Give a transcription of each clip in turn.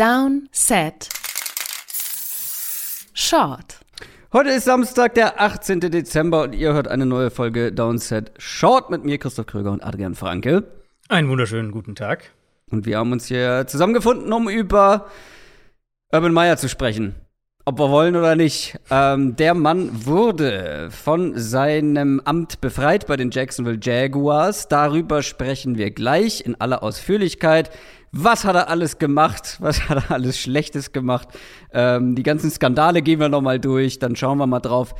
Down, Set, Short. Heute ist Samstag, der 18. Dezember und ihr hört eine neue Folge Downset Short mit mir, Christoph Kröger und Adrian Franke. Einen wunderschönen guten Tag. Und wir haben uns hier zusammengefunden, um über Urban Meyer zu sprechen. Ob wir wollen oder nicht. Ähm, der Mann wurde von seinem Amt befreit bei den Jacksonville Jaguars. Darüber sprechen wir gleich in aller Ausführlichkeit. Was hat er alles gemacht? Was hat er alles Schlechtes gemacht? Ähm, die ganzen Skandale gehen wir noch mal durch. Dann schauen wir mal drauf,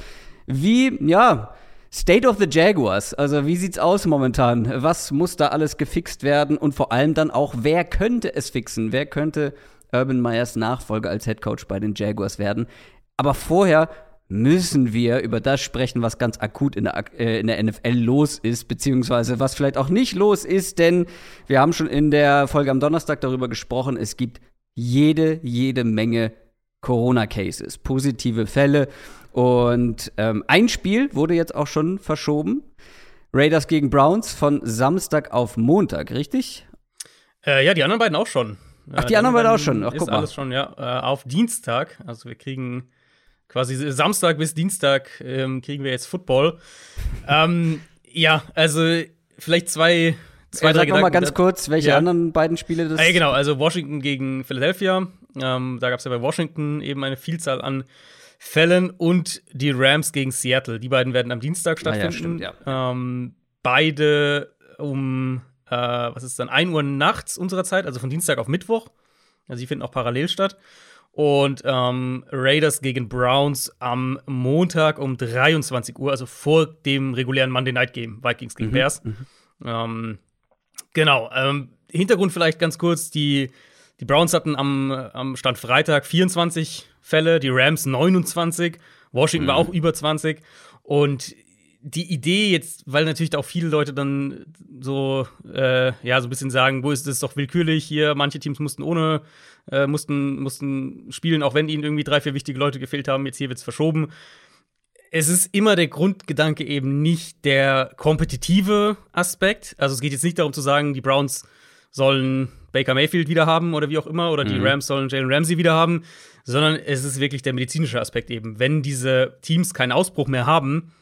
wie, ja, State of the Jaguars. Also wie sieht's aus momentan? Was muss da alles gefixt werden? Und vor allem dann auch, wer könnte es fixen? Wer könnte Urban Meyers Nachfolger als Head Coach bei den Jaguars werden? Aber vorher müssen wir über das sprechen, was ganz akut in der, äh, in der NFL los ist, beziehungsweise was vielleicht auch nicht los ist, denn wir haben schon in der Folge am Donnerstag darüber gesprochen, es gibt jede, jede Menge Corona-Cases, positive Fälle. Und ähm, ein Spiel wurde jetzt auch schon verschoben. Raiders gegen Browns von Samstag auf Montag, richtig? Äh, ja, die anderen beiden auch schon. Ach, die, die anderen beiden auch schon. Ach, guck ist mal. alles schon, ja. Äh, auf Dienstag. Also wir kriegen quasi Samstag bis Dienstag ähm, kriegen wir jetzt Football. ähm, ja, also vielleicht zwei, zwei, äh, drei Sag noch mal ganz kurz, welche ja. anderen beiden Spiele das? Äh, genau, also Washington gegen Philadelphia. Ähm, da gab es ja bei Washington eben eine Vielzahl an Fällen und die Rams gegen Seattle. Die beiden werden am Dienstag stattfinden. Ah, ja, stimmt, ja. Ähm, beide um, äh, was ist dann, 1 Uhr nachts unserer Zeit, also von Dienstag auf Mittwoch. Also die finden auch parallel statt. Und ähm, Raiders gegen Browns am Montag um 23 Uhr, also vor dem regulären Monday Night Game, Vikings gegen mhm. Bears. Mhm. Ähm, genau. Ähm, Hintergrund vielleicht ganz kurz: die, die Browns hatten am, am Stand Freitag 24 Fälle, die Rams 29, Washington mhm. war auch über 20. Und die Idee jetzt, weil natürlich auch viele Leute dann so, äh, ja, so ein bisschen sagen, wo ist das doch willkürlich hier, manche Teams mussten ohne, äh, mussten, mussten spielen, auch wenn ihnen irgendwie drei, vier wichtige Leute gefehlt haben, jetzt hier wird's verschoben. Es ist immer der Grundgedanke eben nicht der kompetitive Aspekt. Also es geht jetzt nicht darum zu sagen, die Browns sollen Baker Mayfield wieder haben oder wie auch immer, oder mhm. die Rams sollen Jalen Ramsey wieder haben, sondern es ist wirklich der medizinische Aspekt eben. Wenn diese Teams keinen Ausbruch mehr haben,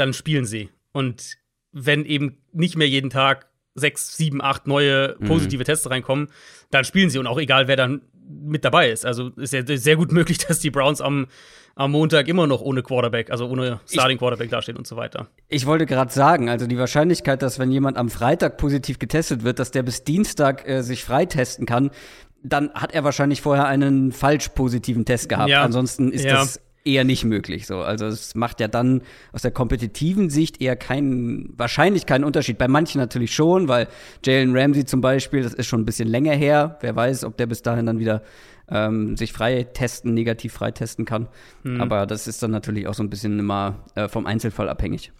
dann spielen sie. Und wenn eben nicht mehr jeden Tag sechs, sieben, acht neue mhm. positive mhm. Tests reinkommen, dann spielen sie und auch egal, wer dann mit dabei ist. Also ist ja sehr gut möglich, dass die Browns am, am Montag immer noch ohne Quarterback, also ohne Starting Quarterback dastehen und so weiter. Ich wollte gerade sagen, also die Wahrscheinlichkeit, dass wenn jemand am Freitag positiv getestet wird, dass der bis Dienstag äh, sich freitesten kann, dann hat er wahrscheinlich vorher einen falsch positiven Test gehabt. Ja. Ansonsten ist ja. das eher nicht möglich. So. Also es macht ja dann aus der kompetitiven Sicht eher keinen, wahrscheinlich keinen Unterschied. Bei manchen natürlich schon, weil Jalen Ramsey zum Beispiel, das ist schon ein bisschen länger her. Wer weiß, ob der bis dahin dann wieder ähm, sich frei testen, negativ frei testen kann. Mhm. Aber das ist dann natürlich auch so ein bisschen immer äh, vom Einzelfall abhängig.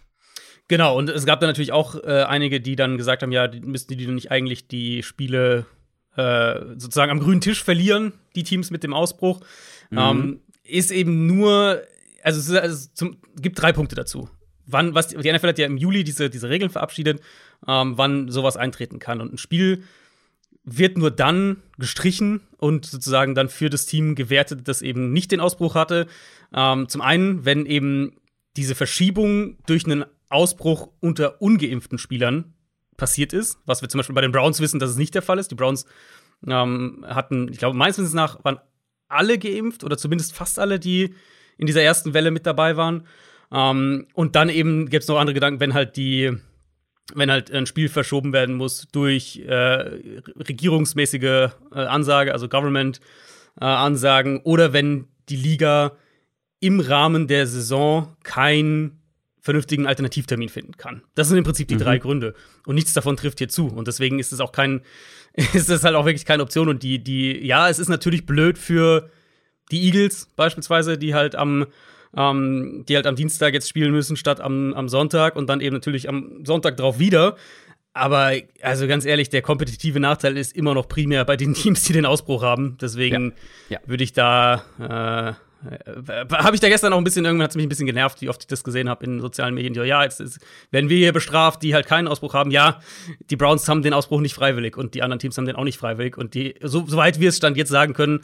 Genau, und es gab dann natürlich auch äh, einige, die dann gesagt haben, ja, müssten die nicht eigentlich die Spiele äh, sozusagen am grünen Tisch verlieren, die Teams mit dem Ausbruch. Mhm. Ähm, ist eben nur, also es, ist, also zum, gibt drei Punkte dazu. Wann, was, die NFL hat ja im Juli diese, diese Regeln verabschiedet, ähm, wann sowas eintreten kann. Und ein Spiel wird nur dann gestrichen und sozusagen dann für das Team gewertet, das eben nicht den Ausbruch hatte. Ähm, zum einen, wenn eben diese Verschiebung durch einen Ausbruch unter ungeimpften Spielern passiert ist, was wir zum Beispiel bei den Browns wissen, dass es nicht der Fall ist. Die Browns ähm, hatten, ich glaube, meines Wissens nach waren alle geimpft oder zumindest fast alle, die in dieser ersten Welle mit dabei waren. Ähm, und dann eben gibt es noch andere Gedanken, wenn halt die, wenn halt ein Spiel verschoben werden muss durch äh, regierungsmäßige äh, Ansage, also Government-Ansagen, äh, oder wenn die Liga im Rahmen der Saison keinen vernünftigen Alternativtermin finden kann. Das sind im Prinzip die mhm. drei Gründe. Und nichts davon trifft hier zu. Und deswegen ist es auch kein ist das halt auch wirklich keine Option. Und die, die, ja, es ist natürlich blöd für die Eagles beispielsweise, die halt am, ähm, die halt am Dienstag jetzt spielen müssen statt am, am Sonntag und dann eben natürlich am Sonntag drauf wieder. Aber also ganz ehrlich, der kompetitive Nachteil ist immer noch primär bei den Teams, die den Ausbruch haben. Deswegen ja. ja. würde ich da Äh, habe ich da gestern auch ein bisschen, irgendwann hat es mich ein bisschen genervt, wie oft ich das gesehen habe in sozialen Medien. Ja, jetzt ist, werden wir hier bestraft, die halt keinen Ausbruch haben. Ja, die Browns haben den Ausbruch nicht freiwillig und die anderen Teams haben den auch nicht freiwillig. Und die, so, soweit wir es Stand jetzt sagen können,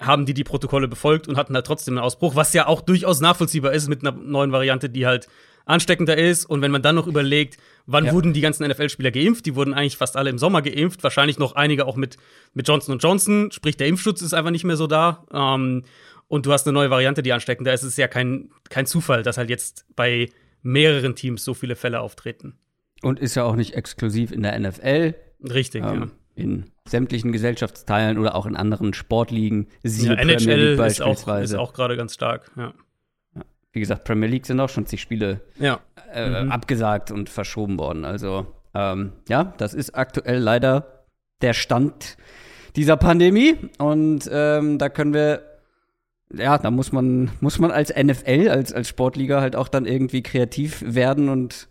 haben die die Protokolle befolgt und hatten halt trotzdem einen Ausbruch, was ja auch durchaus nachvollziehbar ist mit einer neuen Variante, die halt ansteckender ist. Und wenn man dann noch überlegt, wann ja. wurden die ganzen NFL-Spieler geimpft, die wurden eigentlich fast alle im Sommer geimpft, wahrscheinlich noch einige auch mit, mit Johnson Johnson, sprich der Impfschutz ist einfach nicht mehr so da. Ähm, und du hast eine neue Variante, die ansteckender ist. Es ist ja kein, kein Zufall, dass halt jetzt bei mehreren Teams so viele Fälle auftreten. Und ist ja auch nicht exklusiv in der NFL. Richtig, ähm, ja. In sämtlichen Gesellschaftsteilen oder auch in anderen Sportligen. Ja, NHL ist auch, ist auch gerade ganz stark, ja wie gesagt, Premier League sind auch schon zig Spiele ja. äh, mhm. abgesagt und verschoben worden. Also ähm, ja, das ist aktuell leider der Stand dieser Pandemie. Und ähm, da können wir, ja, da muss man, muss man als NFL, als, als Sportliga halt auch dann irgendwie kreativ werden und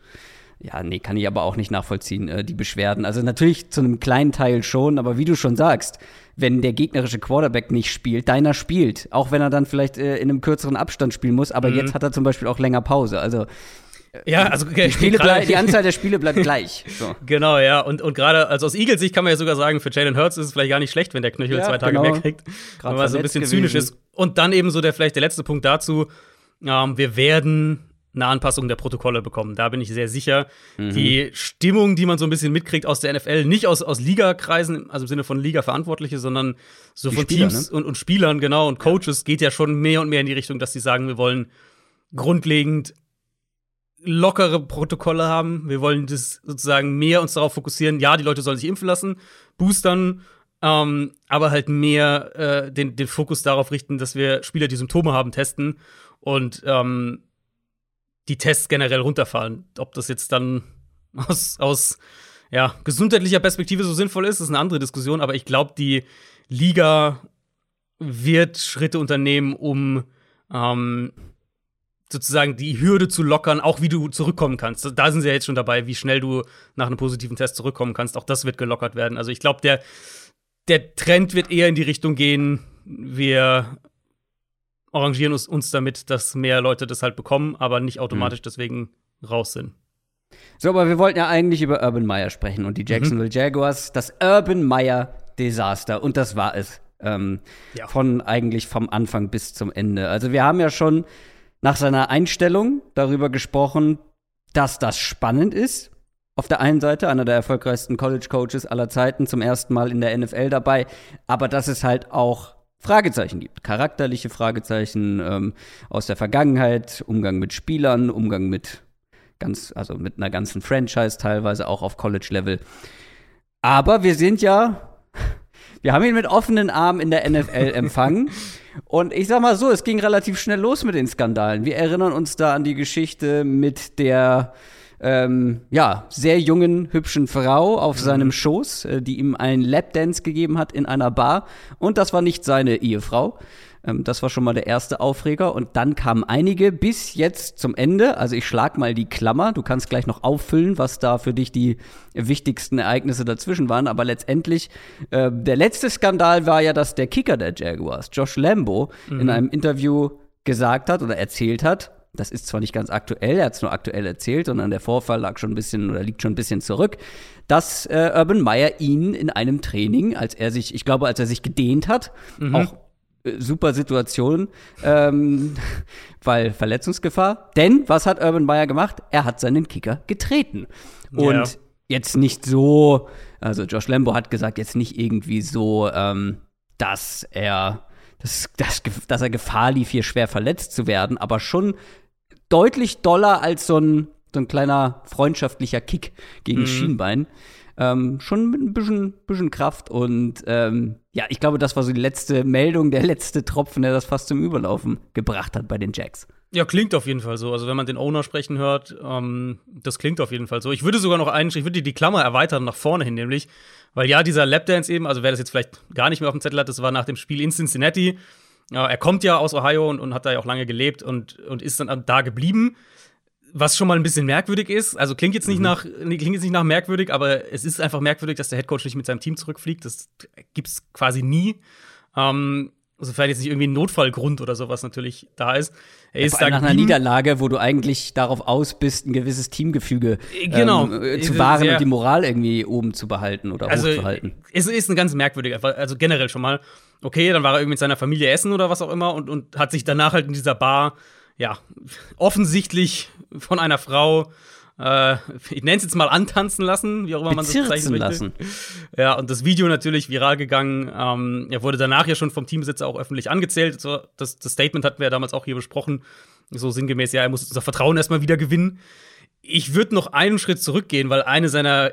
ja, nee, kann ich aber auch nicht nachvollziehen, äh, die Beschwerden. Also natürlich zu einem kleinen Teil schon, aber wie du schon sagst, wenn der gegnerische Quarterback nicht spielt, deiner spielt, auch wenn er dann vielleicht äh, in einem kürzeren Abstand spielen muss, aber mhm. jetzt hat er zum Beispiel auch länger Pause. Also ja, also die, Spiele die Anzahl der Spiele bleibt gleich. So. Genau, ja. Und, und gerade, also aus Eagles Sicht kann man ja sogar sagen, für Jalen Hurts ist es vielleicht gar nicht schlecht, wenn der Knöchel ja, zwei Tage genau. mehr kriegt. Wenn man so ein bisschen gewesen. zynisch ist. Und dann eben so der vielleicht der letzte Punkt dazu. Ähm, wir werden eine Anpassung der Protokolle bekommen. Da bin ich sehr sicher. Mhm. Die Stimmung, die man so ein bisschen mitkriegt aus der NFL, nicht aus, aus Liga-Kreisen, also im Sinne von Liga-Verantwortliche, sondern so die von Spieler, Teams ne? und, und Spielern, genau, und Coaches, geht ja schon mehr und mehr in die Richtung, dass sie sagen, wir wollen grundlegend lockere Protokolle haben. Wir wollen das sozusagen mehr uns darauf fokussieren, ja, die Leute sollen sich impfen lassen, boostern, ähm, aber halt mehr äh, den, den Fokus darauf richten, dass wir Spieler, die Symptome haben, testen und ähm, die Tests generell runterfahren. Ob das jetzt dann aus, aus ja, gesundheitlicher Perspektive so sinnvoll ist, ist eine andere Diskussion, aber ich glaube, die Liga wird Schritte unternehmen, um ähm, sozusagen die Hürde zu lockern, auch wie du zurückkommen kannst. Da sind sie ja jetzt schon dabei, wie schnell du nach einem positiven Test zurückkommen kannst. Auch das wird gelockert werden. Also ich glaube, der, der Trend wird eher in die Richtung gehen, wir arrangieren uns, uns damit, dass mehr Leute das halt bekommen, aber nicht automatisch mhm. deswegen raus sind. So, aber wir wollten ja eigentlich über Urban Meyer sprechen und die Jacksonville mhm. Jaguars, das Urban Meyer Desaster und das war es. Ähm, ja. Von eigentlich vom Anfang bis zum Ende. Also wir haben ja schon nach seiner Einstellung darüber gesprochen, dass das spannend ist. Auf der einen Seite einer der erfolgreichsten College Coaches aller Zeiten, zum ersten Mal in der NFL dabei, aber dass es halt auch Fragezeichen gibt. Charakterliche Fragezeichen ähm, aus der Vergangenheit, Umgang mit Spielern, Umgang mit ganz, also mit einer ganzen Franchise teilweise auch auf College-Level. Aber wir sind ja, wir haben ihn mit offenen Armen in der NFL empfangen. Und ich sag mal so, es ging relativ schnell los mit den Skandalen. Wir erinnern uns da an die Geschichte mit der ähm, ja, sehr jungen, hübschen Frau auf mhm. seinem Schoß, äh, die ihm einen Lapdance gegeben hat in einer Bar. Und das war nicht seine Ehefrau. Ähm, das war schon mal der erste Aufreger. Und dann kamen einige bis jetzt zum Ende. Also ich schlag mal die Klammer. Du kannst gleich noch auffüllen, was da für dich die wichtigsten Ereignisse dazwischen waren. Aber letztendlich, äh, der letzte Skandal war ja, dass der Kicker der Jaguars, Josh Lambo, mhm. in einem Interview gesagt hat oder erzählt hat, das ist zwar nicht ganz aktuell, er hat es nur aktuell erzählt, sondern der Vorfall lag schon ein bisschen oder liegt schon ein bisschen zurück, dass äh, Urban Meyer ihn in einem Training, als er sich, ich glaube, als er sich gedehnt hat, mhm. auch super Situation, ähm, weil Verletzungsgefahr. Denn was hat Urban Meyer gemacht? Er hat seinen Kicker getreten. Und ja. jetzt nicht so, also Josh Lambo hat gesagt, jetzt nicht irgendwie so, ähm, dass er dass, dass, dass er Gefahr lief, hier schwer verletzt zu werden, aber schon deutlich doller als so ein, so ein kleiner freundschaftlicher Kick gegen mhm. Schienbein. Ähm, schon mit ein bisschen, bisschen Kraft und ähm, ja, ich glaube, das war so die letzte Meldung, der letzte Tropfen, der das fast zum Überlaufen gebracht hat bei den Jacks. Ja, klingt auf jeden Fall so. Also wenn man den Owner sprechen hört, ähm, das klingt auf jeden Fall so. Ich würde sogar noch einen, ich würde die Klammer erweitern nach vorne hin, nämlich, weil ja, dieser Lapdance eben, also wer das jetzt vielleicht gar nicht mehr auf dem Zettel hat, das war nach dem Spiel in Cincinnati. Ja, er kommt ja aus Ohio und, und hat da ja auch lange gelebt und, und ist dann da geblieben. Was schon mal ein bisschen merkwürdig ist. Also klingt jetzt nicht mhm. nach, klingt jetzt nicht nach merkwürdig, aber es ist einfach merkwürdig, dass der Headcoach nicht mit seinem Team zurückfliegt. Das gibt's quasi nie. Ähm, sofern jetzt nicht irgendwie ein Notfallgrund oder sowas natürlich da ist. Er ist ja, nach einer Niederlage, wo du eigentlich darauf aus bist, ein gewisses Teamgefüge äh, genau. ähm, zu wahren und die Moral irgendwie oben zu behalten oder also, hochzuhalten. Es ist ein ganz merkwürdiger, also generell schon mal. Okay, dann war er irgendwie mit seiner Familie essen oder was auch immer und, und hat sich danach halt in dieser Bar, ja, offensichtlich von einer Frau äh, ich nenne es jetzt mal antanzen lassen, wie auch immer man das bezeichnen möchte. lassen. Ja, und das Video natürlich viral gegangen. Ähm, er wurde danach ja schon vom Teambesitzer auch öffentlich angezählt. So, das, das Statement hatten wir ja damals auch hier besprochen. So sinngemäß, ja, er muss unser Vertrauen erstmal wieder gewinnen. Ich würde noch einen Schritt zurückgehen, weil eine seiner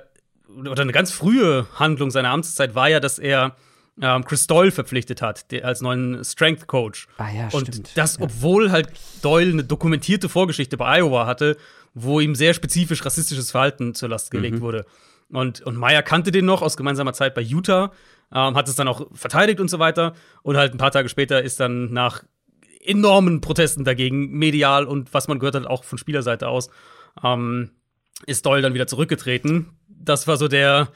oder eine ganz frühe Handlung seiner Amtszeit war ja, dass er ähm, Chris Doyle verpflichtet hat, der, als neuen Strength Coach. Ah ja, und stimmt. das, obwohl halt Doyle eine dokumentierte Vorgeschichte bei Iowa hatte wo ihm sehr spezifisch rassistisches Verhalten zur Last gelegt mhm. wurde. Und, und Meyer kannte den noch aus gemeinsamer Zeit bei Utah, ähm, hat es dann auch verteidigt und so weiter. Und halt ein paar Tage später ist dann nach enormen Protesten dagegen, medial und was man gehört hat, auch von Spielerseite aus, ähm, ist Doyle dann wieder zurückgetreten. Das war so der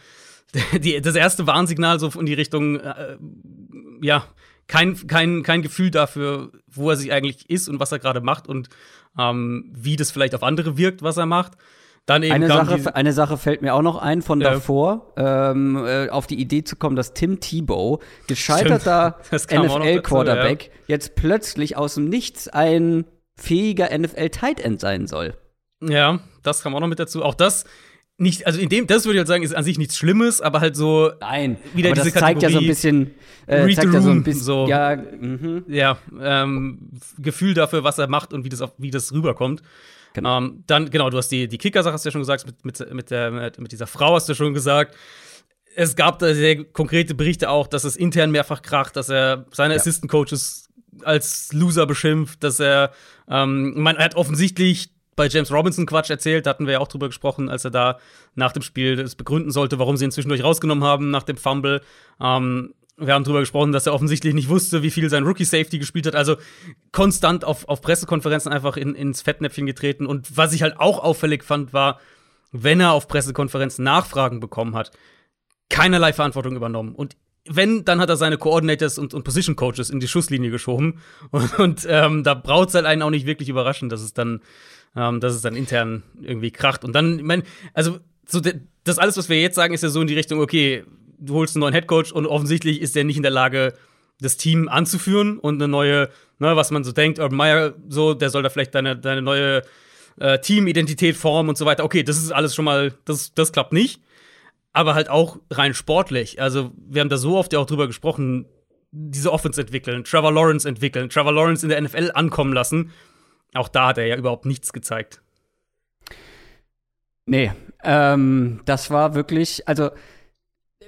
die, das erste Warnsignal so in die Richtung, äh, ja, kein, kein, kein Gefühl dafür, wo er sich eigentlich ist und was er gerade macht und ähm, wie das vielleicht auf andere wirkt, was er macht. Dann eben eine, Sache, eine Sache fällt mir auch noch ein von ja. davor, ähm, äh, auf die Idee zu kommen, dass Tim Tebow, gescheiterter NFL-Quarterback, ja. jetzt plötzlich aus dem Nichts ein fähiger NFL-Tight End sein soll. Ja, das kam auch noch mit dazu. Auch das nicht, also in dem, das würde ich halt sagen, ist an sich nichts Schlimmes, aber halt so. Nein, wieder aber diese das zeigt Kategorie, ja so ein bisschen, äh, zeigt ja so ein bisschen, so, ja, mhm. ja ähm, Gefühl dafür, was er macht und wie das, wie das rüberkommt. Genau. Ähm, dann, genau, du hast die, die Kicker-Sache, hast du ja schon gesagt, mit, mit, mit, der, mit dieser Frau hast du schon gesagt. Es gab da sehr konkrete Berichte auch, dass es intern mehrfach kracht, dass er seine ja. Assistant-Coaches als Loser beschimpft, dass er, ähm, man, er hat offensichtlich bei James Robinson Quatsch erzählt. Da hatten wir ja auch drüber gesprochen, als er da nach dem Spiel das begründen sollte, warum sie ihn zwischendurch rausgenommen haben nach dem Fumble. Ähm, wir haben drüber gesprochen, dass er offensichtlich nicht wusste, wie viel sein Rookie Safety gespielt hat. Also konstant auf, auf Pressekonferenzen einfach in, ins Fettnäpfchen getreten. Und was ich halt auch auffällig fand, war, wenn er auf Pressekonferenzen Nachfragen bekommen hat, keinerlei Verantwortung übernommen. Und wenn, dann hat er seine Coordinators und, und Position Coaches in die Schusslinie geschoben. Und, und ähm, da braucht es halt einen auch nicht wirklich überraschen, dass es dann ähm, dass es dann intern irgendwie kracht. Und dann, ich meine, also so das alles, was wir jetzt sagen, ist ja so in die Richtung, okay, du holst einen neuen Headcoach und offensichtlich ist der nicht in der Lage, das Team anzuführen und eine neue, ne, was man so denkt, Urban Meyer, so, der soll da vielleicht deine, deine neue äh, Teamidentität formen und so weiter. Okay, das ist alles schon mal, das, das klappt nicht. Aber halt auch rein sportlich. Also, wir haben da so oft ja auch drüber gesprochen, diese Offense entwickeln, Trevor Lawrence entwickeln, Trevor Lawrence in der NFL ankommen lassen. Auch da hat er ja überhaupt nichts gezeigt. Nee, ähm, das war wirklich, also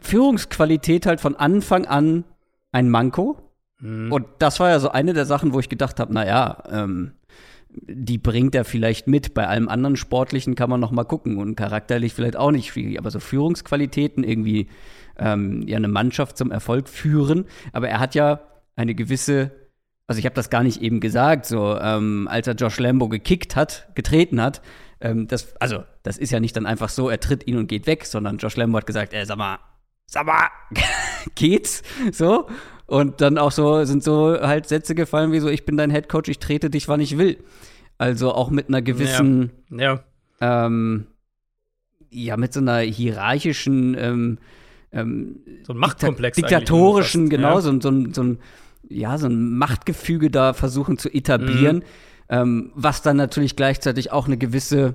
Führungsqualität halt von Anfang an ein Manko. Mhm. Und das war ja so eine der Sachen, wo ich gedacht habe, naja, ähm, die bringt er vielleicht mit. Bei allem anderen Sportlichen kann man noch mal gucken und charakterlich vielleicht auch nicht schwierig. Aber so Führungsqualitäten irgendwie ähm, ja eine Mannschaft zum Erfolg führen. Aber er hat ja eine gewisse also ich habe das gar nicht eben gesagt, so ähm, als er Josh Lambo gekickt hat, getreten hat, ähm, das, also das ist ja nicht dann einfach so, er tritt ihn und geht weg, sondern Josh Lambo hat gesagt, äh, sag mal, sag mal, geht's? So. Und dann auch so sind so halt Sätze gefallen wie so, ich bin dein Head Coach, ich trete dich, wann ich will. Also auch mit einer gewissen, ja, ja. Ähm, ja mit so einer hierarchischen, ähm, ähm, so ein Machtkomplex, diktatorischen, genau, ja. so, so, so ein ja, so ein Machtgefüge da versuchen zu etablieren, mhm. ähm, was dann natürlich gleichzeitig auch eine gewisse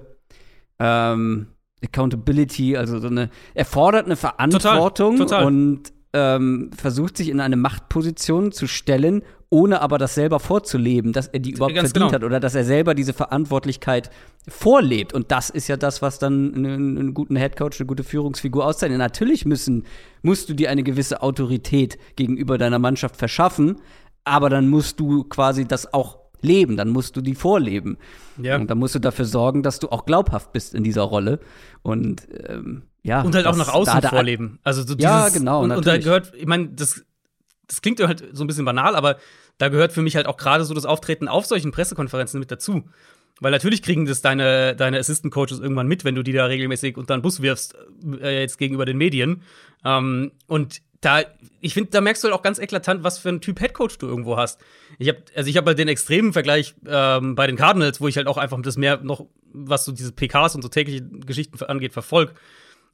ähm, Accountability, also so eine, erfordert eine Verantwortung total, total. und ähm, versucht sich in eine Machtposition zu stellen, ohne aber das selber vorzuleben, dass er die überhaupt Ganz verdient genau. hat oder dass er selber diese Verantwortlichkeit vorlebt. Und das ist ja das, was dann einen, einen guten Headcoach, eine gute Führungsfigur auszeichnet. Natürlich müssen, musst du dir eine gewisse Autorität gegenüber deiner Mannschaft verschaffen, aber dann musst du quasi das auch leben, dann musst du die vorleben. Ja. Und dann musst du dafür sorgen, dass du auch glaubhaft bist in dieser Rolle. Und ähm, ja. Und halt auch nach außen vorleben. Also so dieses, ja, genau. Und, und da gehört, ich meine, das, das klingt halt so ein bisschen banal, aber da gehört für mich halt auch gerade so das Auftreten auf solchen Pressekonferenzen mit dazu. Weil natürlich kriegen das deine, deine Assistant Coaches irgendwann mit, wenn du die da regelmäßig unter den Bus wirfst, äh, jetzt gegenüber den Medien. Ähm, und da, ich finde, da merkst du halt auch ganz eklatant, was für ein Typ Headcoach du irgendwo hast. Ich habe, also ich habe halt den extremen Vergleich ähm, bei den Cardinals, wo ich halt auch einfach das mehr noch, was so diese PKs und so tägliche Geschichten angeht, verfolg,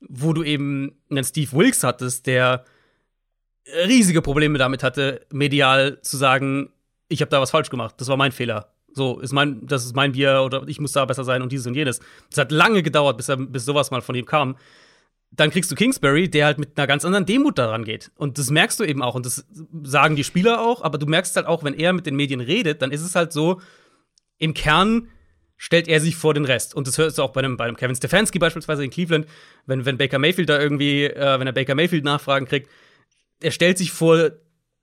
wo du eben einen Steve Wilkes hattest, der riesige Probleme damit hatte, medial zu sagen, ich habe da was falsch gemacht, das war mein Fehler. So, ist mein, das ist mein Bier oder ich muss da besser sein und dieses und jenes. Es hat lange gedauert, bis, er, bis sowas mal von ihm kam dann kriegst du Kingsbury, der halt mit einer ganz anderen Demut daran geht. Und das merkst du eben auch. Und das sagen die Spieler auch. Aber du merkst halt auch, wenn er mit den Medien redet, dann ist es halt so, im Kern stellt er sich vor den Rest. Und das hörst du auch bei einem, bei einem Kevin Stefanski beispielsweise in Cleveland, wenn, wenn Baker Mayfield da irgendwie, äh, wenn er Baker Mayfield Nachfragen kriegt, er stellt sich vor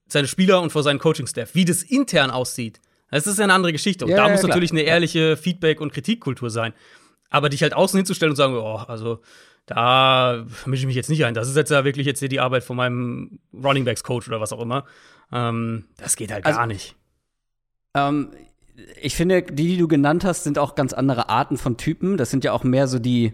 seine Spieler und vor seinen Coaching-Staff. Wie das intern aussieht, das ist ja eine andere Geschichte. Und ja, da ja, muss klar. natürlich eine ehrliche Feedback- und Kritikkultur sein. Aber dich halt außen hinzustellen und sagen, oh, also da mische ich mich jetzt nicht ein. Das ist jetzt ja wirklich jetzt hier die Arbeit von meinem Running Backs Coach oder was auch immer. Ähm, das geht halt also, gar nicht. Ähm, ich finde, die, die du genannt hast, sind auch ganz andere Arten von Typen. Das sind ja auch mehr so die,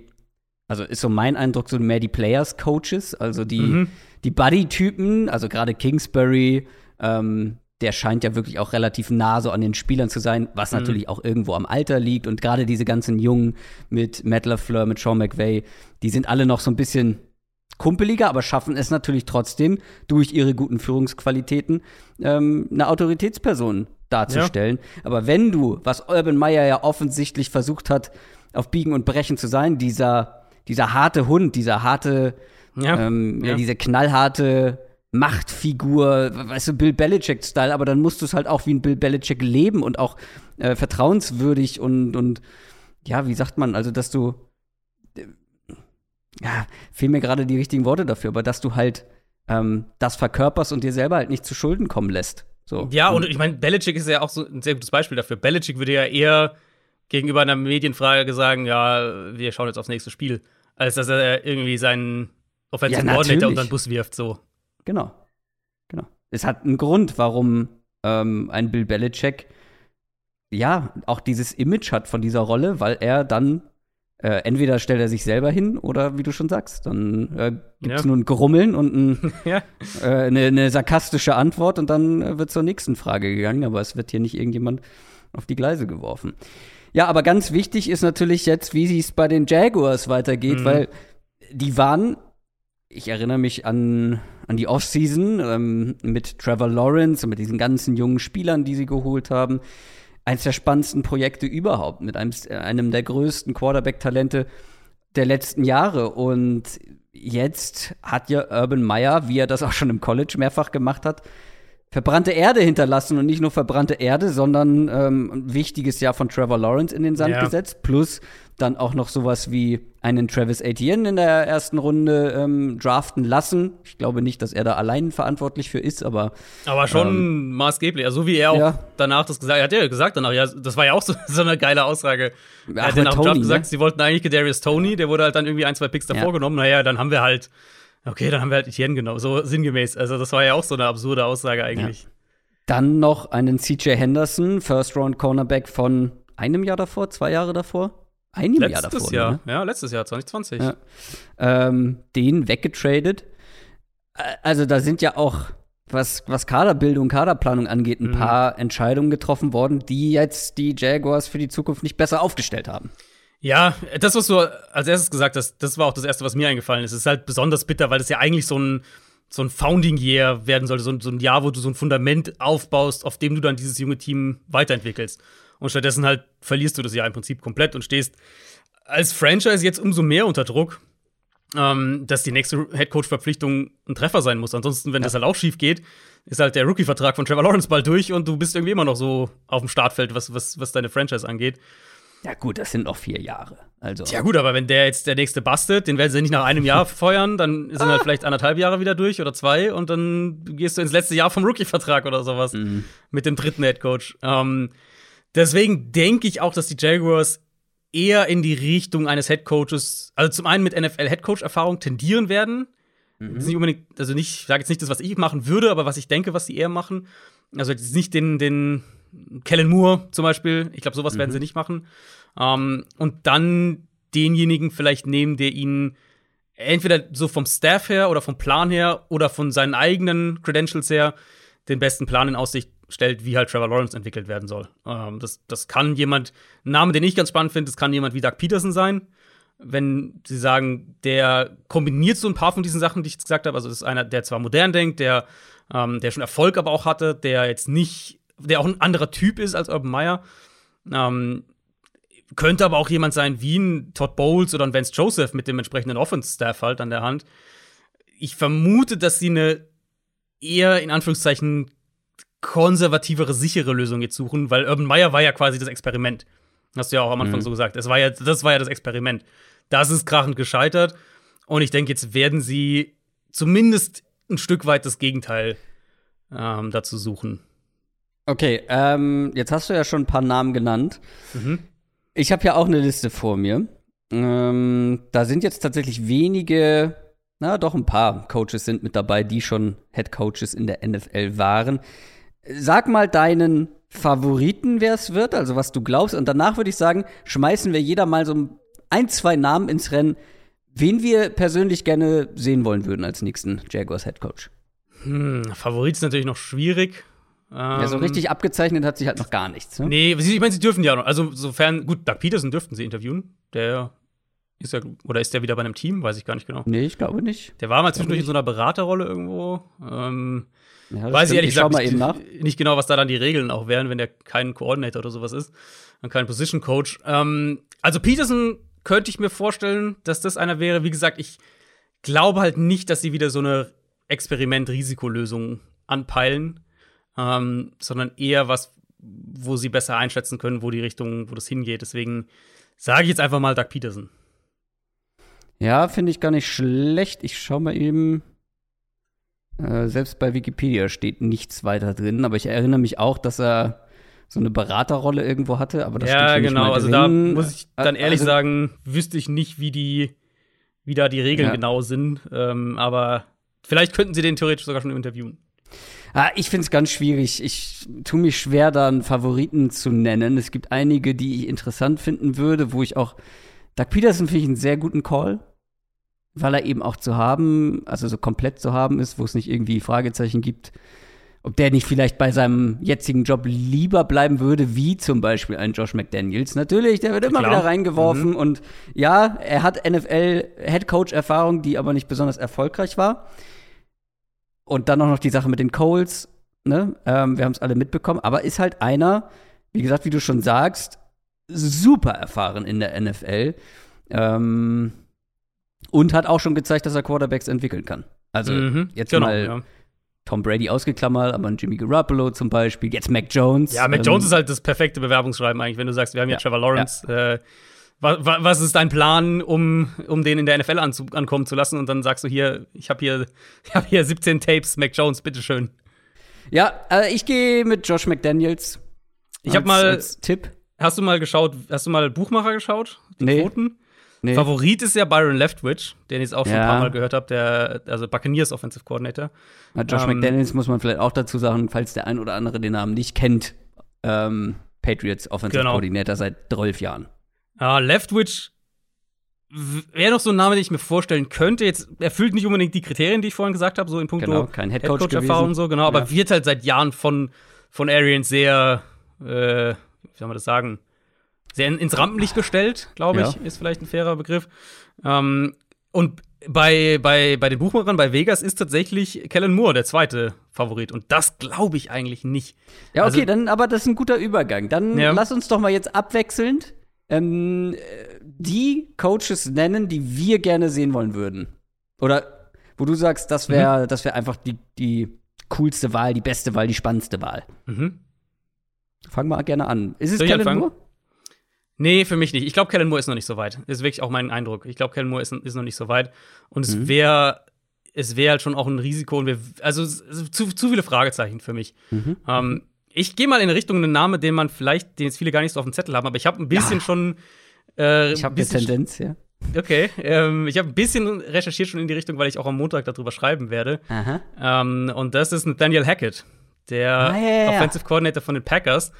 also ist so mein Eindruck, so mehr die Players Coaches, also die, mhm. die Buddy-Typen, also gerade Kingsbury, ähm, der scheint ja wirklich auch relativ nah so an den Spielern zu sein, was mhm. natürlich auch irgendwo am Alter liegt. Und gerade diese ganzen Jungen mit Matt LaFleur, mit Sean McVay, die sind alle noch so ein bisschen kumpeliger, aber schaffen es natürlich trotzdem durch ihre guten Führungsqualitäten ähm, eine Autoritätsperson darzustellen. Ja. Aber wenn du, was Urban Meyer ja offensichtlich versucht hat, auf Biegen und Brechen zu sein, dieser, dieser harte Hund, dieser harte, ja. Ähm, ja. diese knallharte Machtfigur, weißt du, Bill Belichick-Style, aber dann musst du es halt auch wie ein Bill Belichick leben und auch äh, vertrauenswürdig und, und ja, wie sagt man, also dass du äh, ja, fehlen mir gerade die richtigen Worte dafür, aber dass du halt ähm, das verkörperst und dir selber halt nicht zu Schulden kommen lässt. So. Ja, und ich meine, Belichick ist ja auch so ein sehr gutes Beispiel dafür. Belichick würde ja eher gegenüber einer Medienfrage sagen, ja, wir schauen jetzt aufs nächste Spiel, als dass er irgendwie seinen Offensive ja, Coordinator unter den Bus wirft, so. Genau. Genau. Es hat einen Grund, warum ähm, ein Bill Belichick ja auch dieses Image hat von dieser Rolle, weil er dann äh, entweder stellt er sich selber hin oder wie du schon sagst, dann äh, gibt es ja. nur ein Grummeln und ein, ja. äh, eine, eine, sarkastische Antwort und dann äh, wird zur nächsten Frage gegangen, aber es wird hier nicht irgendjemand auf die Gleise geworfen. Ja, aber ganz wichtig ist natürlich jetzt, wie es bei den Jaguars weitergeht, mhm. weil die waren, ich erinnere mich an an die Offseason ähm, mit Trevor Lawrence und mit diesen ganzen jungen Spielern, die sie geholt haben. Eines der spannendsten Projekte überhaupt, mit einem, einem der größten Quarterback-Talente der letzten Jahre. Und jetzt hat ja Urban Meyer, wie er das auch schon im College mehrfach gemacht hat, verbrannte Erde hinterlassen und nicht nur verbrannte Erde, sondern ähm, ein wichtiges Jahr von Trevor Lawrence in den Sand ja. gesetzt, plus dann auch noch sowas wie einen Travis Etienne in der ersten Runde ähm, draften lassen. Ich glaube nicht, dass er da allein verantwortlich für ist, aber aber schon ähm, maßgeblich. Also so wie er auch ja. danach das gesagt, hat, er hat ja gesagt danach, ja, das war ja auch so, so eine geile Aussage. Ach, er hat ja nach dem Draft ne? gesagt, sie wollten eigentlich Darius Tony, der wurde halt dann irgendwie ein, zwei Picks davor ja. genommen. Naja, dann haben wir halt Okay, dann haben wir halt Etienne genommen, so sinngemäß. Also, das war ja auch so eine absurde Aussage eigentlich. Ja. Dann noch einen CJ Henderson, First Round Cornerback von einem Jahr davor, zwei Jahre davor? Einem letztes Jahr davor. Jahr. Ne? Ja, letztes Jahr, 2020. Ja. Ähm, den weggetradet. Also, da sind ja auch, was, was Kaderbildung, Kaderplanung angeht, ein mhm. paar Entscheidungen getroffen worden, die jetzt die Jaguars für die Zukunft nicht besser aufgestellt haben. Ja, das, was du als erstes gesagt hast, das war auch das Erste, was mir eingefallen ist. Es ist halt besonders bitter, weil das ja eigentlich so ein, so ein Founding Year werden sollte, so, so ein Jahr, wo du so ein Fundament aufbaust, auf dem du dann dieses junge Team weiterentwickelst. Und stattdessen halt verlierst du das Jahr im Prinzip komplett und stehst als Franchise jetzt umso mehr unter Druck, ähm, dass die nächste Headcoach-Verpflichtung ein Treffer sein muss. Ansonsten, wenn ja. das halt auch schief geht, ist halt der Rookie-Vertrag von Trevor Lawrence bald durch und du bist irgendwie immer noch so auf dem Startfeld, was, was, was deine Franchise angeht. Ja, gut, das sind noch vier Jahre. Also. Ja, gut, aber wenn der jetzt der nächste bastet, den werden sie nicht nach einem Jahr feuern, dann sind ah. halt vielleicht anderthalb Jahre wieder durch oder zwei und dann gehst du ins letzte Jahr vom Rookie-Vertrag oder sowas mhm. mit dem dritten Headcoach. Ähm, deswegen denke ich auch, dass die Jaguars eher in die Richtung eines Headcoaches, also zum einen mit NFL-Headcoach-Erfahrung tendieren werden. Mhm. Das ist nicht unbedingt, also nicht, ich sage jetzt nicht das, was ich machen würde, aber was ich denke, was sie eher machen. Also jetzt nicht den, den Kellen Moore zum Beispiel. Ich glaube, sowas mhm. werden sie nicht machen. Ähm, und dann denjenigen vielleicht nehmen, der ihnen entweder so vom Staff her oder vom Plan her oder von seinen eigenen Credentials her den besten Plan in Aussicht stellt, wie halt Trevor Lawrence entwickelt werden soll. Ähm, das, das kann jemand, ein Name, den ich ganz spannend finde, das kann jemand wie Doug Peterson sein. Wenn sie sagen, der kombiniert so ein paar von diesen Sachen, die ich jetzt gesagt habe. Also, das ist einer, der zwar modern denkt, der, ähm, der schon Erfolg aber auch hatte, der jetzt nicht, der auch ein anderer Typ ist als Urban Meyer. Ähm, könnte aber auch jemand sein wie ein Todd Bowles oder ein Vance Joseph mit dem entsprechenden Offense-Staff halt an der Hand. Ich vermute, dass sie eine eher in Anführungszeichen konservativere, sichere Lösung jetzt suchen, weil Urban Meyer war ja quasi das Experiment. Hast du ja auch am Anfang mhm. so gesagt. Das war, ja, das war ja das Experiment. Das ist krachend gescheitert. Und ich denke, jetzt werden sie zumindest ein Stück weit das Gegenteil ähm, dazu suchen. Okay, ähm, jetzt hast du ja schon ein paar Namen genannt. Mhm. Ich habe ja auch eine Liste vor mir. Ähm, da sind jetzt tatsächlich wenige, na doch ein paar Coaches sind mit dabei, die schon Head Coaches in der NFL waren. Sag mal deinen Favoriten, wer es wird, also was du glaubst. Und danach würde ich sagen, schmeißen wir jeder mal so ein, zwei Namen ins Rennen, wen wir persönlich gerne sehen wollen würden als nächsten Jaguars Head Coach. Hm, Favorit ist natürlich noch schwierig. Ja, so ähm, richtig abgezeichnet hat sich halt noch gar nichts. Ne? Nee, ich meine, sie dürfen ja noch. Also, sofern, gut, Doug Peterson dürften sie interviewen. Der ist ja, oder ist der wieder bei einem Team? Weiß ich gar nicht genau. Nee, ich glaube nicht. Der war mal zwischendurch in so einer Beraterrolle irgendwo. Ähm, ja, Weiß ich ehrlich gesagt nicht, nicht, genau, was da dann die Regeln auch wären, wenn der kein Coordinator oder sowas ist und kein Position Coach. Ähm, also Peterson könnte ich mir vorstellen, dass das einer wäre. Wie gesagt, ich glaube halt nicht, dass sie wieder so eine Experiment-Risikolösung anpeilen, ähm, sondern eher was, wo sie besser einschätzen können, wo die Richtung, wo das hingeht. Deswegen sage ich jetzt einfach mal Doug Peterson. Ja, finde ich gar nicht schlecht. Ich schaue mal eben. Äh, selbst bei Wikipedia steht nichts weiter drin, aber ich erinnere mich auch, dass er so eine Beraterrolle irgendwo hatte, aber das Ja, genau, also da muss ich dann ehrlich also, sagen, wüsste ich nicht, wie die, wie da die Regeln ja. genau sind, ähm, aber vielleicht könnten sie den theoretisch sogar schon interviewen. Ah, ich finde es ganz schwierig. Ich tue mich schwer, da einen Favoriten zu nennen. Es gibt einige, die ich interessant finden würde, wo ich auch Doug Peterson finde ich einen sehr guten Call weil er eben auch zu haben, also so komplett zu haben ist, wo es nicht irgendwie Fragezeichen gibt, ob der nicht vielleicht bei seinem jetzigen Job lieber bleiben würde, wie zum Beispiel ein Josh McDaniels. Natürlich, der wird immer Klar. wieder reingeworfen mhm. und ja, er hat NFL-Headcoach-Erfahrung, die aber nicht besonders erfolgreich war. Und dann auch noch die Sache mit den Coles, ne? Ähm, wir haben es alle mitbekommen, aber ist halt einer, wie gesagt, wie du schon sagst, super erfahren in der NFL. Ähm, und hat auch schon gezeigt, dass er Quarterbacks entwickeln kann. Also mhm, jetzt genau, mal ja. Tom Brady ausgeklammert, aber ein Jimmy Garoppolo zum Beispiel, jetzt Mac Jones. Ja, Mac ähm, Jones ist halt das perfekte Bewerbungsschreiben eigentlich, wenn du sagst, wir haben ja, Trevor Lawrence. Ja. Äh, was, was, ist dein Plan, um, um den in der NFL anzu, ankommen zu lassen? Und dann sagst du hier, ich habe hier, hab hier 17 Tapes, Mac Jones, bitteschön. Ja, äh, ich gehe mit Josh McDaniels. Ich habe mal als Tipp. Hast du mal geschaut, hast du mal Buchmacher geschaut? Die nee. Quoten? Nee. Favorit ist ja Byron Leftwich, den ich auch schon ja. ein paar Mal gehört habe, der also Buccaneers Offensive Coordinator. Na, Josh ähm, McDaniels muss man vielleicht auch dazu sagen, falls der ein oder andere den Namen nicht kennt. Ähm, Offensive genau. Coordinator seit 12 Jahren. Ja, Leftwich wäre noch so ein Name, den ich mir vorstellen könnte. Jetzt erfüllt nicht unbedingt die Kriterien, die ich vorhin gesagt habe, so in puncto genau, kein Headcoach Headcoach-Erfahrung so, genau, aber ja. wird halt seit Jahren von, von Arians sehr, äh, wie soll man das sagen, sehr ins Rampenlicht gestellt, glaube ich, ja. ist vielleicht ein fairer Begriff. Ähm, und bei, bei, bei den Buchmachern bei Vegas ist tatsächlich Kellen Moore der zweite Favorit. Und das glaube ich eigentlich nicht. Ja, okay, also, dann, aber das ist ein guter Übergang. Dann ja. lass uns doch mal jetzt abwechselnd ähm, die Coaches nennen, die wir gerne sehen wollen würden. Oder wo du sagst, das wäre mhm. das wär einfach die, die coolste Wahl, die beste Wahl, die spannendste Wahl. Mhm. Fangen wir gerne an. Ist es Kellen Moore? Nee, für mich nicht. Ich glaube, Kellen Moore ist noch nicht so weit. Ist wirklich auch mein Eindruck. Ich glaube, Kellen Moore ist, ist noch nicht so weit. Und es mhm. wäre es wäre halt schon auch ein Risiko. Und wir, also zu, zu viele Fragezeichen für mich. Mhm. Ähm, ich gehe mal in Richtung einen Namen, den man vielleicht, den jetzt viele gar nicht so auf dem Zettel haben, aber ich habe ein bisschen ja. schon. Äh, ich habe eine Tendenz, ja. Okay, ähm, ich habe ein bisschen recherchiert schon in die Richtung, weil ich auch am Montag darüber schreiben werde. Ähm, und das ist Nathaniel Hackett, der ah, ja, ja, Offensive Coordinator von den Packers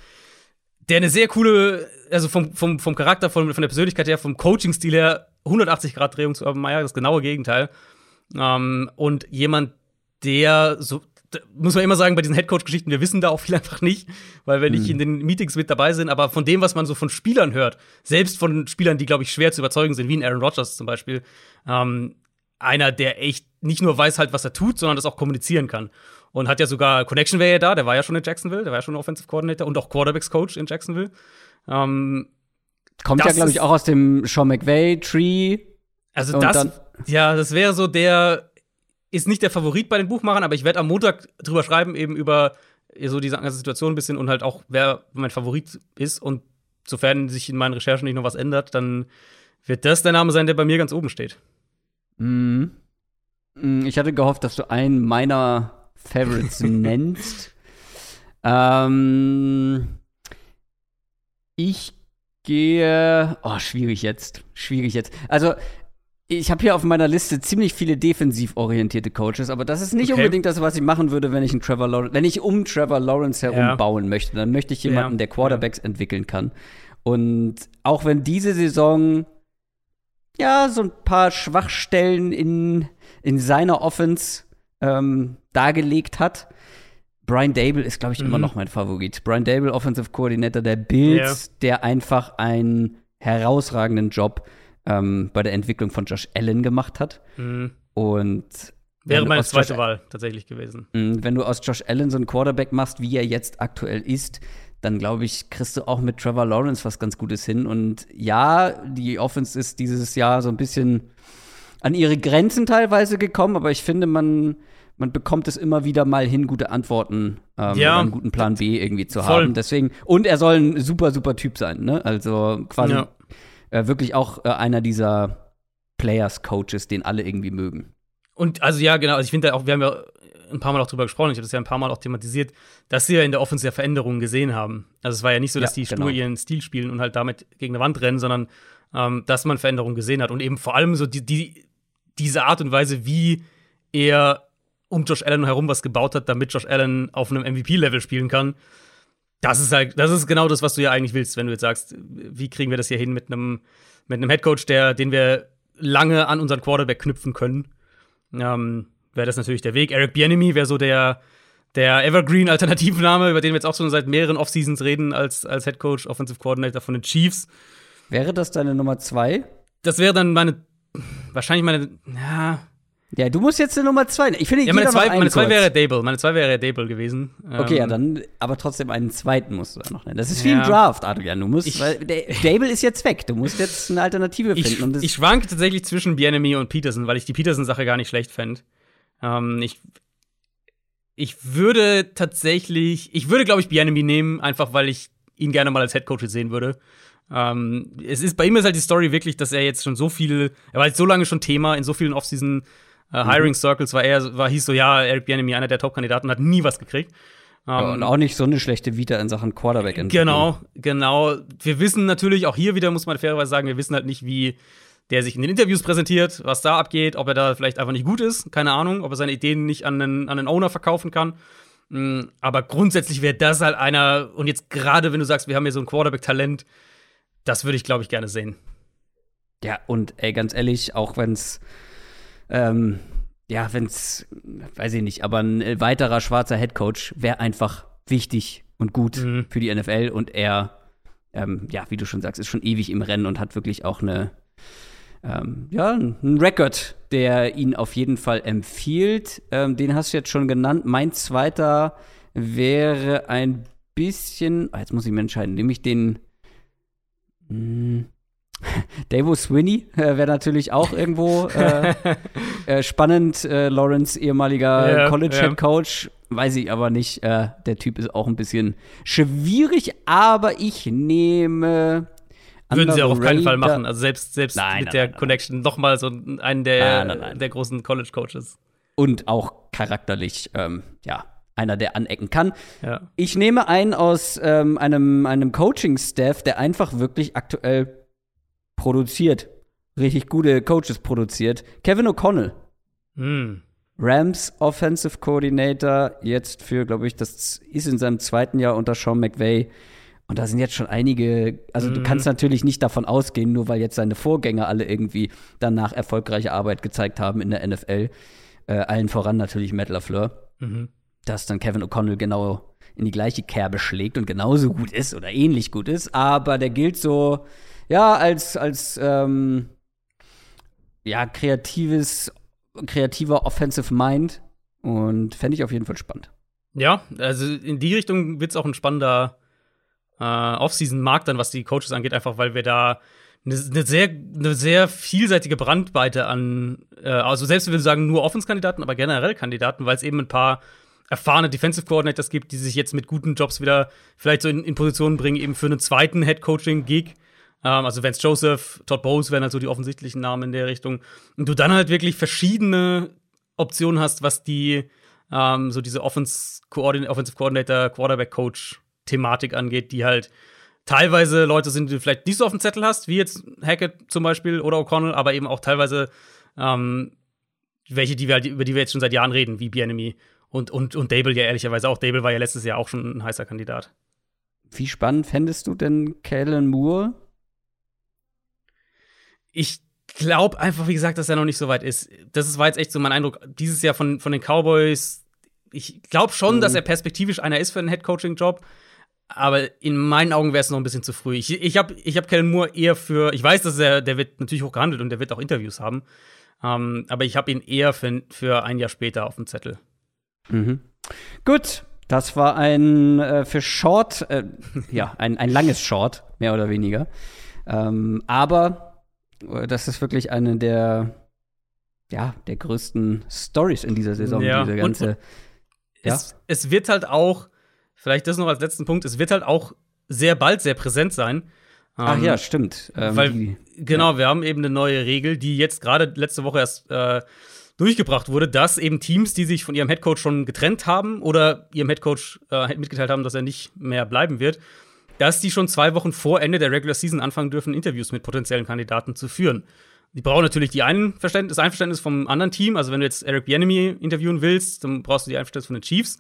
der eine sehr coole, also vom, vom, vom Charakter, von, von der Persönlichkeit her, vom Coaching-Stil her, 180 Grad Drehung zu Urban Meyer, das genaue Gegenteil. Ähm, und jemand, der so muss man immer sagen, bei diesen Headcoach-Geschichten, wir wissen da auch viel einfach nicht, weil wir nicht hm. in den Meetings mit dabei sind. Aber von dem, was man so von Spielern hört, selbst von Spielern, die, glaube ich, schwer zu überzeugen sind, wie ein Aaron Rodgers zum Beispiel, ähm, einer, der echt nicht nur weiß halt, was er tut, sondern das auch kommunizieren kann. Und hat ja sogar, Connection wäre ja da, der war ja schon in Jacksonville, der war ja schon Offensive Coordinator und auch Quarterbacks-Coach in Jacksonville. Ähm, Kommt ja, glaube ich, auch aus dem Sean McVay-Tree. Also das, ja, das wäre so der, ist nicht der Favorit bei den Buchmachern, aber ich werde am Montag drüber schreiben, eben über so diese ganze Situation ein bisschen und halt auch, wer mein Favorit ist. Und sofern sich in meinen Recherchen nicht noch was ändert, dann wird das der Name sein, der bei mir ganz oben steht. Mhm. Ich hatte gehofft, dass du einen meiner Favorites nennst. Ähm, ich gehe. Oh, schwierig jetzt. Schwierig jetzt. Also, ich habe hier auf meiner Liste ziemlich viele defensiv orientierte Coaches, aber das ist nicht okay. unbedingt das, was ich machen würde, wenn ich einen Trevor Lawrence, wenn ich um Trevor Lawrence herum ja. bauen möchte. Dann möchte ich jemanden, ja. der Quarterbacks ja. entwickeln kann. Und auch wenn diese Saison ja so ein paar Schwachstellen in, in seiner Offense ähm, dargelegt hat, Brian Dable ist, glaube ich, mhm. immer noch mein Favorit. Brian Dable, Offensive Coordinator der Bills, der einfach einen herausragenden Job ähm, bei der Entwicklung von Josh Allen gemacht hat. Mhm. Und Wäre meine zweite Josh, Wahl tatsächlich gewesen. Mm, wenn du aus Josh Allen so einen Quarterback machst, wie er jetzt aktuell ist, dann glaube ich, kriegst du auch mit Trevor Lawrence was ganz Gutes hin. Und ja, die Offense ist dieses Jahr so ein bisschen an ihre Grenzen teilweise gekommen, aber ich finde, man, man bekommt es immer wieder mal hin, gute Antworten ähm, ja, einen guten Plan B irgendwie zu voll. haben. Deswegen, und er soll ein super, super Typ sein, ne? Also quasi ja äh, wirklich auch äh, einer dieser Players-Coaches, den alle irgendwie mögen. Und also ja, genau, also ich finde auch, wir haben ja ein paar Mal auch drüber gesprochen, ich habe das ja ein paar Mal auch thematisiert, dass sie ja in der Offense ja Veränderungen gesehen haben. Also es war ja nicht so, dass ja, die genau. stur ihren Stil spielen und halt damit gegen eine Wand rennen, sondern ähm, dass man Veränderungen gesehen hat und eben vor allem so die, die, diese Art und Weise, wie er um Josh Allen herum was gebaut hat, damit Josh Allen auf einem MVP-Level spielen kann. Das ist halt, das ist genau das, was du ja eigentlich willst, wenn du jetzt sagst, wie kriegen wir das hier hin mit einem mit einem Headcoach, der, den wir lange an unseren Quarterback knüpfen können. Ähm, wäre das natürlich der Weg. Eric Bienemy wäre so der, der Evergreen-Alternativname, über den wir jetzt auch schon seit mehreren Offseasons reden, als, als Headcoach, Offensive Coordinator von den Chiefs. Wäre das deine Nummer zwei? Das wäre dann meine, wahrscheinlich meine, ja, ja, du musst jetzt eine Nummer zwei. Ich finde, ja, meine zwei, meine zwei wäre Dable. Meine zwei wäre Dable gewesen. Okay, ähm, ja, dann, aber trotzdem einen zweiten musst du da noch nennen. Das ist wie ja. ein Draft, Adrian. Du musst, ich, weil Dable ist jetzt weg. Du musst jetzt eine Alternative finden. Ich, ich schwanke tatsächlich zwischen Bienemy und Peterson, weil ich die Peterson-Sache gar nicht schlecht fände. Ähm, ich, ich würde tatsächlich, ich würde, glaube ich, Bienemy nehmen, einfach weil ich ihn gerne mal als Headcoach sehen würde. Ähm, es ist bei ihm ist halt die Story wirklich, dass er jetzt schon so viel, er war jetzt so lange schon Thema in so vielen Offseason äh, mhm. Hiring Circles war er, war, hieß so, ja, Eric Bieniemy, einer der Top-Kandidaten, hat nie was gekriegt. Ja, um, und auch nicht so eine schlechte Vita in Sachen Quarterback Genau, genau. Wir wissen natürlich, auch hier wieder muss man fairerweise sagen, wir wissen halt nicht, wie der sich in den Interviews präsentiert, was da abgeht, ob er da vielleicht einfach nicht gut ist, keine Ahnung, ob er seine Ideen nicht an einen, an einen Owner verkaufen kann. Mm, aber grundsätzlich wäre das halt einer, und jetzt gerade wenn du sagst, wir haben hier so ein Quarterback-Talent, das würde ich, glaube ich, gerne sehen. Ja, und ey, ganz ehrlich, auch wenn es ähm, ja, wenn es, weiß ich nicht, aber ein weiterer schwarzer Headcoach wäre einfach wichtig und gut mhm. für die NFL und er, ähm, ja, wie du schon sagst, ist schon ewig im Rennen und hat wirklich auch eine, ähm, ja, einen Rekord, der ihn auf jeden Fall empfiehlt. Ähm, den hast du jetzt schon genannt. Mein zweiter wäre ein bisschen, ah, jetzt muss ich mir entscheiden, nehme ich den, mh, hm, Davo Swinney äh, wäre natürlich auch irgendwo äh, äh, spannend. Äh, Lawrence, ehemaliger ja, College-Head Coach. Weiß ich aber nicht. Äh, der Typ ist auch ein bisschen schwierig, aber ich nehme. Würden sie auch auf keinen Fall machen. Also selbst, selbst nein, mit nein, der nein, Connection nochmal so einen der, der großen College-Coaches. Und auch charakterlich, ähm, ja, einer, der anecken kann. Ja. Ich nehme einen aus ähm, einem, einem Coaching-Staff, der einfach wirklich aktuell produziert. Richtig gute Coaches produziert. Kevin O'Connell. Mm. Rams Offensive Coordinator, jetzt für, glaube ich, das ist in seinem zweiten Jahr unter Sean McVay. Und da sind jetzt schon einige, also mhm. du kannst natürlich nicht davon ausgehen, nur weil jetzt seine Vorgänger alle irgendwie danach erfolgreiche Arbeit gezeigt haben in der NFL, äh, allen voran natürlich Matt LaFleur, mhm. dass dann Kevin O'Connell genau in die gleiche Kerbe schlägt und genauso gut ist oder ähnlich gut ist, aber der gilt so, ja, als, als ähm, ja, kreatives, kreativer Offensive Mind und fände ich auf jeden Fall spannend. Ja, also in die Richtung wird es auch ein spannender äh, Offseason-Markt dann, was die Coaches angeht, einfach weil wir da eine, eine, sehr, eine sehr vielseitige Brandweite an, äh, also selbst wenn wir sagen nur Offenskandidaten, aber generell Kandidaten, weil es eben ein paar erfahrene Defensive Coordinators gibt, die sich jetzt mit guten Jobs wieder vielleicht so in, in Positionen bringen, eben für einen zweiten Head Coaching-Gig. Ähm, also Vance Joseph, Todd Bowles wären halt so die offensichtlichen Namen in der Richtung. Und du dann halt wirklich verschiedene Optionen hast, was die ähm, so diese Offensive Coordinator, Quarterback Coach Thematik angeht, die halt teilweise Leute sind, die du vielleicht nicht so auf dem Zettel hast, wie jetzt Hackett zum Beispiel oder O'Connell, aber eben auch teilweise ähm, welche, die wir halt, über die wir jetzt schon seit Jahren reden, wie Bienemy und, und, und Dable ja ehrlicherweise auch. Dable war ja letztes Jahr auch schon ein heißer Kandidat. Wie spannend fändest du denn Kellen Moore? Ich glaube einfach, wie gesagt, dass er noch nicht so weit ist. Das war jetzt echt so mein Eindruck. Dieses Jahr von, von den Cowboys, ich glaube schon, mhm. dass er perspektivisch einer ist für einen Head-Coaching-Job. Aber in meinen Augen wäre es noch ein bisschen zu früh. Ich, ich habe ich hab Kellen Moore eher für, ich weiß, dass er, der wird natürlich hoch gehandelt und der wird auch Interviews haben. Ähm, aber ich habe ihn eher für, für ein Jahr später auf dem Zettel. Mhm. Gut, das war ein äh, für Short, äh, ja, ein, ein langes Short, mehr oder weniger. Ähm, aber das ist wirklich eine der, ja, der größten Stories in dieser Saison, ja, diese ganze. Und, und ja? es, es wird halt auch, vielleicht das noch als letzten Punkt, es wird halt auch sehr bald sehr präsent sein. Ach ähm, ja, stimmt. Ähm, weil, die, genau, ja. wir haben eben eine neue Regel, die jetzt gerade letzte Woche erst äh, durchgebracht wurde, dass eben Teams, die sich von ihrem Headcoach schon getrennt haben oder ihrem Headcoach äh, mitgeteilt haben, dass er nicht mehr bleiben wird, dass die schon zwei Wochen vor Ende der Regular Season anfangen dürfen, Interviews mit potenziellen Kandidaten zu führen. Die brauchen natürlich die Einverständnis, das Einverständnis vom anderen Team. Also wenn du jetzt Eric Bienemy interviewen willst, dann brauchst du die Einverständnis von den Chiefs.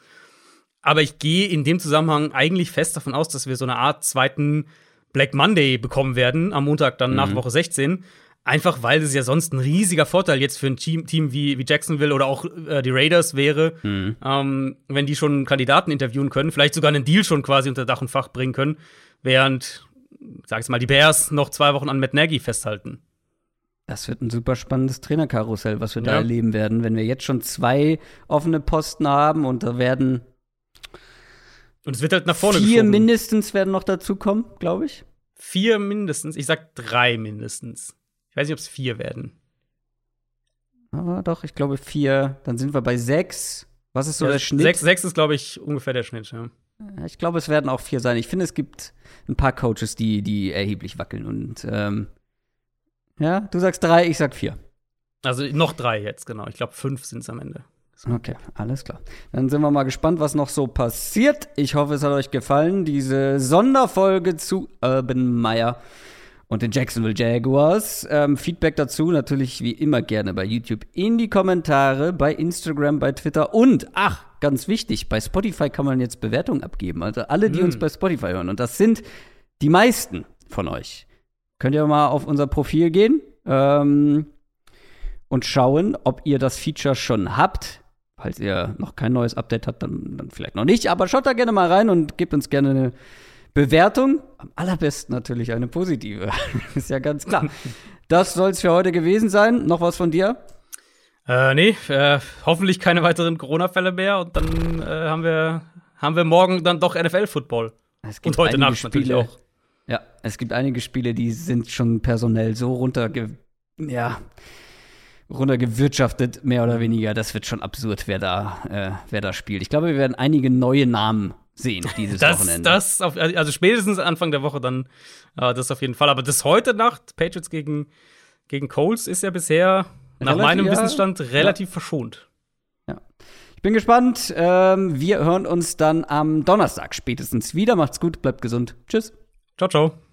Aber ich gehe in dem Zusammenhang eigentlich fest davon aus, dass wir so eine Art zweiten Black Monday bekommen werden, am Montag dann mhm. nach Woche 16, Einfach weil es ja sonst ein riesiger Vorteil jetzt für ein Team, Team wie, wie Jacksonville oder auch äh, die Raiders wäre, mhm. ähm, wenn die schon Kandidaten interviewen können, vielleicht sogar einen Deal schon quasi unter Dach und Fach bringen können, während, sag ich mal, die Bears noch zwei Wochen an Matt Nagy festhalten. Das wird ein super spannendes Trainerkarussell, was wir ja. da erleben werden, wenn wir jetzt schon zwei offene Posten haben und da werden und es wird halt nach vorne Vier geschoben. mindestens werden noch dazukommen, glaube ich. Vier mindestens. Ich sag drei mindestens weiß nicht, ob es vier werden. Aber doch, ich glaube vier. Dann sind wir bei sechs. Was ist so ja, der Schnitt? Sechs, sechs ist, glaube ich, ungefähr der Schnitt, ja. Ich glaube, es werden auch vier sein. Ich finde, es gibt ein paar Coaches, die, die erheblich wackeln. Und ähm, ja, du sagst drei, ich sag vier. Also noch drei jetzt, genau. Ich glaube, fünf sind es am Ende. Okay, alles klar. Dann sind wir mal gespannt, was noch so passiert. Ich hoffe, es hat euch gefallen, diese Sonderfolge zu Urban Meyer und den Jacksonville Jaguars. Ähm, Feedback dazu natürlich wie immer gerne bei YouTube in die Kommentare, bei Instagram, bei Twitter und, ach, ganz wichtig, bei Spotify kann man jetzt Bewertungen abgeben. Also alle, die mm. uns bei Spotify hören. Und das sind die meisten von euch. Könnt ihr mal auf unser Profil gehen ähm, und schauen, ob ihr das Feature schon habt. Falls ihr noch kein neues Update habt, dann, dann vielleicht noch nicht. Aber schaut da gerne mal rein und gebt uns gerne eine Bewertung, am allerbesten natürlich eine positive. ist ja ganz klar. Das soll es für heute gewesen sein. Noch was von dir? Äh, nee, äh, hoffentlich keine weiteren Corona-Fälle mehr und dann äh, haben, wir, haben wir morgen dann doch NFL-Football. Und heute Nacht natürlich auch. Ja, es gibt einige Spiele, die sind schon personell so runterge ja, runtergewirtschaftet, mehr oder weniger. Das wird schon absurd, wer da, äh, wer da spielt. Ich glaube, wir werden einige neue Namen sehen dieses das, Wochenende. Das auf, also spätestens Anfang der Woche dann äh, das auf jeden Fall. Aber das heute Nacht, Patriots gegen, gegen Coles, ist ja bisher nach meinem ja, Wissensstand relativ ja. verschont. Ja. Ich bin gespannt. Ähm, wir hören uns dann am Donnerstag spätestens wieder. Macht's gut, bleibt gesund. Tschüss. Ciao, ciao.